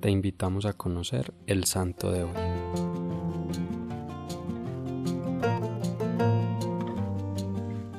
te invitamos a conocer el santo de hoy.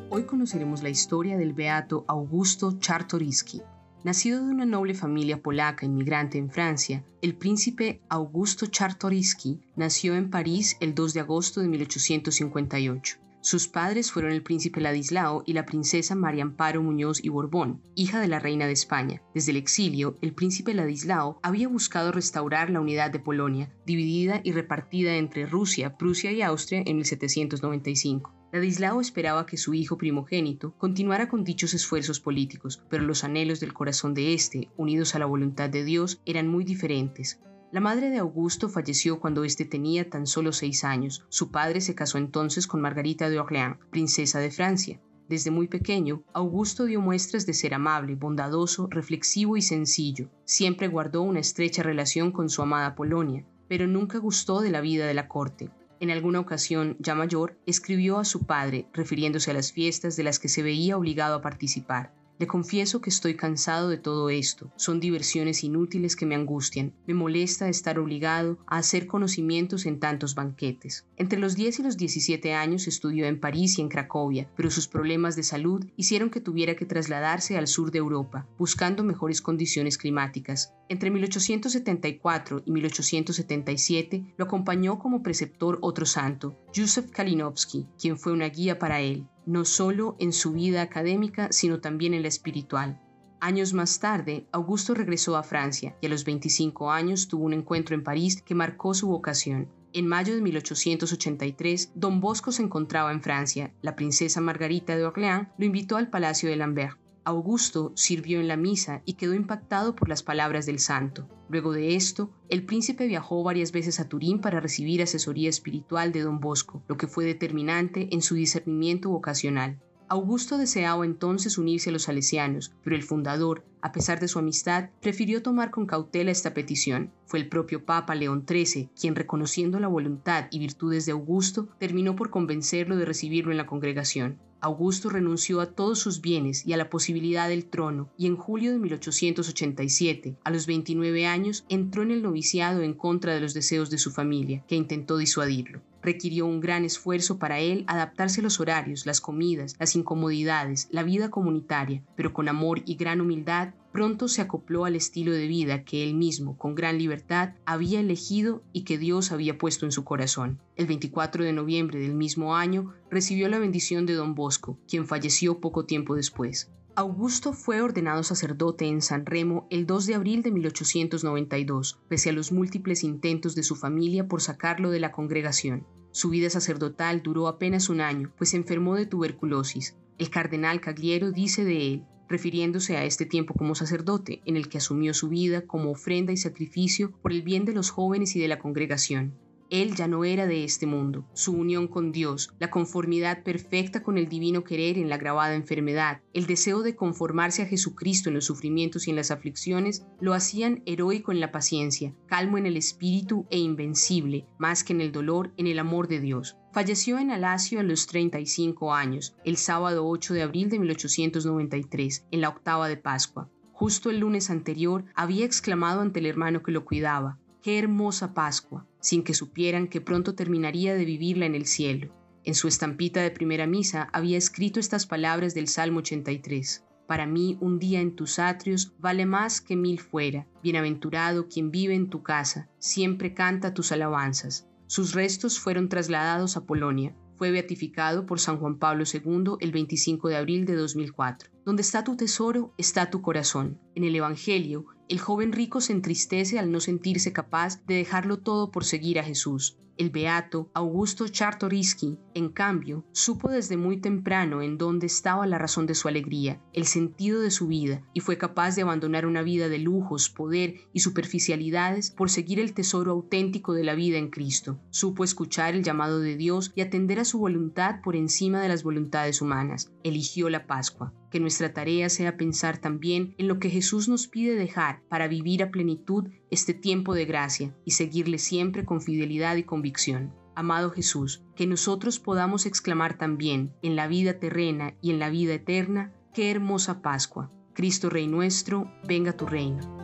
Hoy conoceremos la historia del beato Augusto Czartoryski. Nacido de una noble familia polaca inmigrante en Francia, el príncipe Augusto Czartoryski nació en París el 2 de agosto de 1858. Sus padres fueron el príncipe Ladislao y la princesa María Amparo Muñoz y Borbón, hija de la reina de España. Desde el exilio, el príncipe Ladislao había buscado restaurar la unidad de Polonia, dividida y repartida entre Rusia, Prusia y Austria en 1795. Ladislao esperaba que su hijo primogénito continuara con dichos esfuerzos políticos, pero los anhelos del corazón de éste, unidos a la voluntad de Dios, eran muy diferentes. La madre de Augusto falleció cuando éste tenía tan solo seis años. Su padre se casó entonces con Margarita de Orléans, princesa de Francia. Desde muy pequeño, Augusto dio muestras de ser amable, bondadoso, reflexivo y sencillo. Siempre guardó una estrecha relación con su amada Polonia, pero nunca gustó de la vida de la corte. En alguna ocasión, ya mayor, escribió a su padre, refiriéndose a las fiestas de las que se veía obligado a participar. Le confieso que estoy cansado de todo esto. Son diversiones inútiles que me angustian. Me molesta estar obligado a hacer conocimientos en tantos banquetes. Entre los 10 y los 17 años estudió en París y en Cracovia, pero sus problemas de salud hicieron que tuviera que trasladarse al sur de Europa, buscando mejores condiciones climáticas. Entre 1874 y 1877 lo acompañó como preceptor otro santo, Józef Kalinowski, quien fue una guía para él no solo en su vida académica, sino también en la espiritual. Años más tarde, Augusto regresó a Francia y a los 25 años tuvo un encuentro en París que marcó su vocación. En mayo de 1883, Don Bosco se encontraba en Francia. La princesa Margarita de Orléans lo invitó al Palacio de Lambert. Augusto sirvió en la misa y quedó impactado por las palabras del santo. Luego de esto, el príncipe viajó varias veces a Turín para recibir asesoría espiritual de don Bosco, lo que fue determinante en su discernimiento vocacional. Augusto deseaba entonces unirse a los salesianos, pero el fundador, a pesar de su amistad, prefirió tomar con cautela esta petición. Fue el propio Papa León XIII quien, reconociendo la voluntad y virtudes de Augusto, terminó por convencerlo de recibirlo en la congregación. Augusto renunció a todos sus bienes y a la posibilidad del trono, y en julio de 1887, a los 29 años, entró en el noviciado en contra de los deseos de su familia, que intentó disuadirlo. Requirió un gran esfuerzo para él adaptarse a los horarios, las comidas, las incomodidades, la vida comunitaria, pero con amor y gran humildad pronto se acopló al estilo de vida que él mismo, con gran libertad, había elegido y que Dios había puesto en su corazón. El 24 de noviembre del mismo año recibió la bendición de don Bosco, quien falleció poco tiempo después. Augusto fue ordenado sacerdote en San Remo el 2 de abril de 1892, pese a los múltiples intentos de su familia por sacarlo de la congregación. Su vida sacerdotal duró apenas un año, pues enfermó de tuberculosis. El cardenal Cagliero dice de él, refiriéndose a este tiempo como sacerdote, en el que asumió su vida como ofrenda y sacrificio por el bien de los jóvenes y de la congregación. Él ya no era de este mundo. Su unión con Dios, la conformidad perfecta con el divino querer en la grabada enfermedad, el deseo de conformarse a Jesucristo en los sufrimientos y en las aflicciones, lo hacían heroico en la paciencia, calmo en el espíritu e invencible, más que en el dolor, en el amor de Dios. Falleció en Alacio a los 35 años, el sábado 8 de abril de 1893, en la octava de Pascua. Justo el lunes anterior había exclamado ante el hermano que lo cuidaba, Qué hermosa Pascua, sin que supieran que pronto terminaría de vivirla en el cielo. En su estampita de primera misa había escrito estas palabras del Salmo 83. Para mí un día en tus atrios vale más que mil fuera. Bienaventurado quien vive en tu casa, siempre canta tus alabanzas. Sus restos fueron trasladados a Polonia. Fue beatificado por San Juan Pablo II el 25 de abril de 2004. Donde está tu tesoro, está tu corazón. En el Evangelio, el joven rico se entristece al no sentirse capaz de dejarlo todo por seguir a Jesús. El beato Augusto Czartoryski, en cambio, supo desde muy temprano en dónde estaba la razón de su alegría, el sentido de su vida, y fue capaz de abandonar una vida de lujos, poder y superficialidades por seguir el tesoro auténtico de la vida en Cristo. Supo escuchar el llamado de Dios y atender a su voluntad por encima de las voluntades humanas. Eligió la Pascua. Que nuestra tarea sea pensar también en lo que Jesús nos pide dejar para vivir a plenitud este tiempo de gracia y seguirle siempre con fidelidad y convicción. Amado Jesús, que nosotros podamos exclamar también en la vida terrena y en la vida eterna, qué hermosa Pascua. Cristo Rey nuestro, venga tu reino.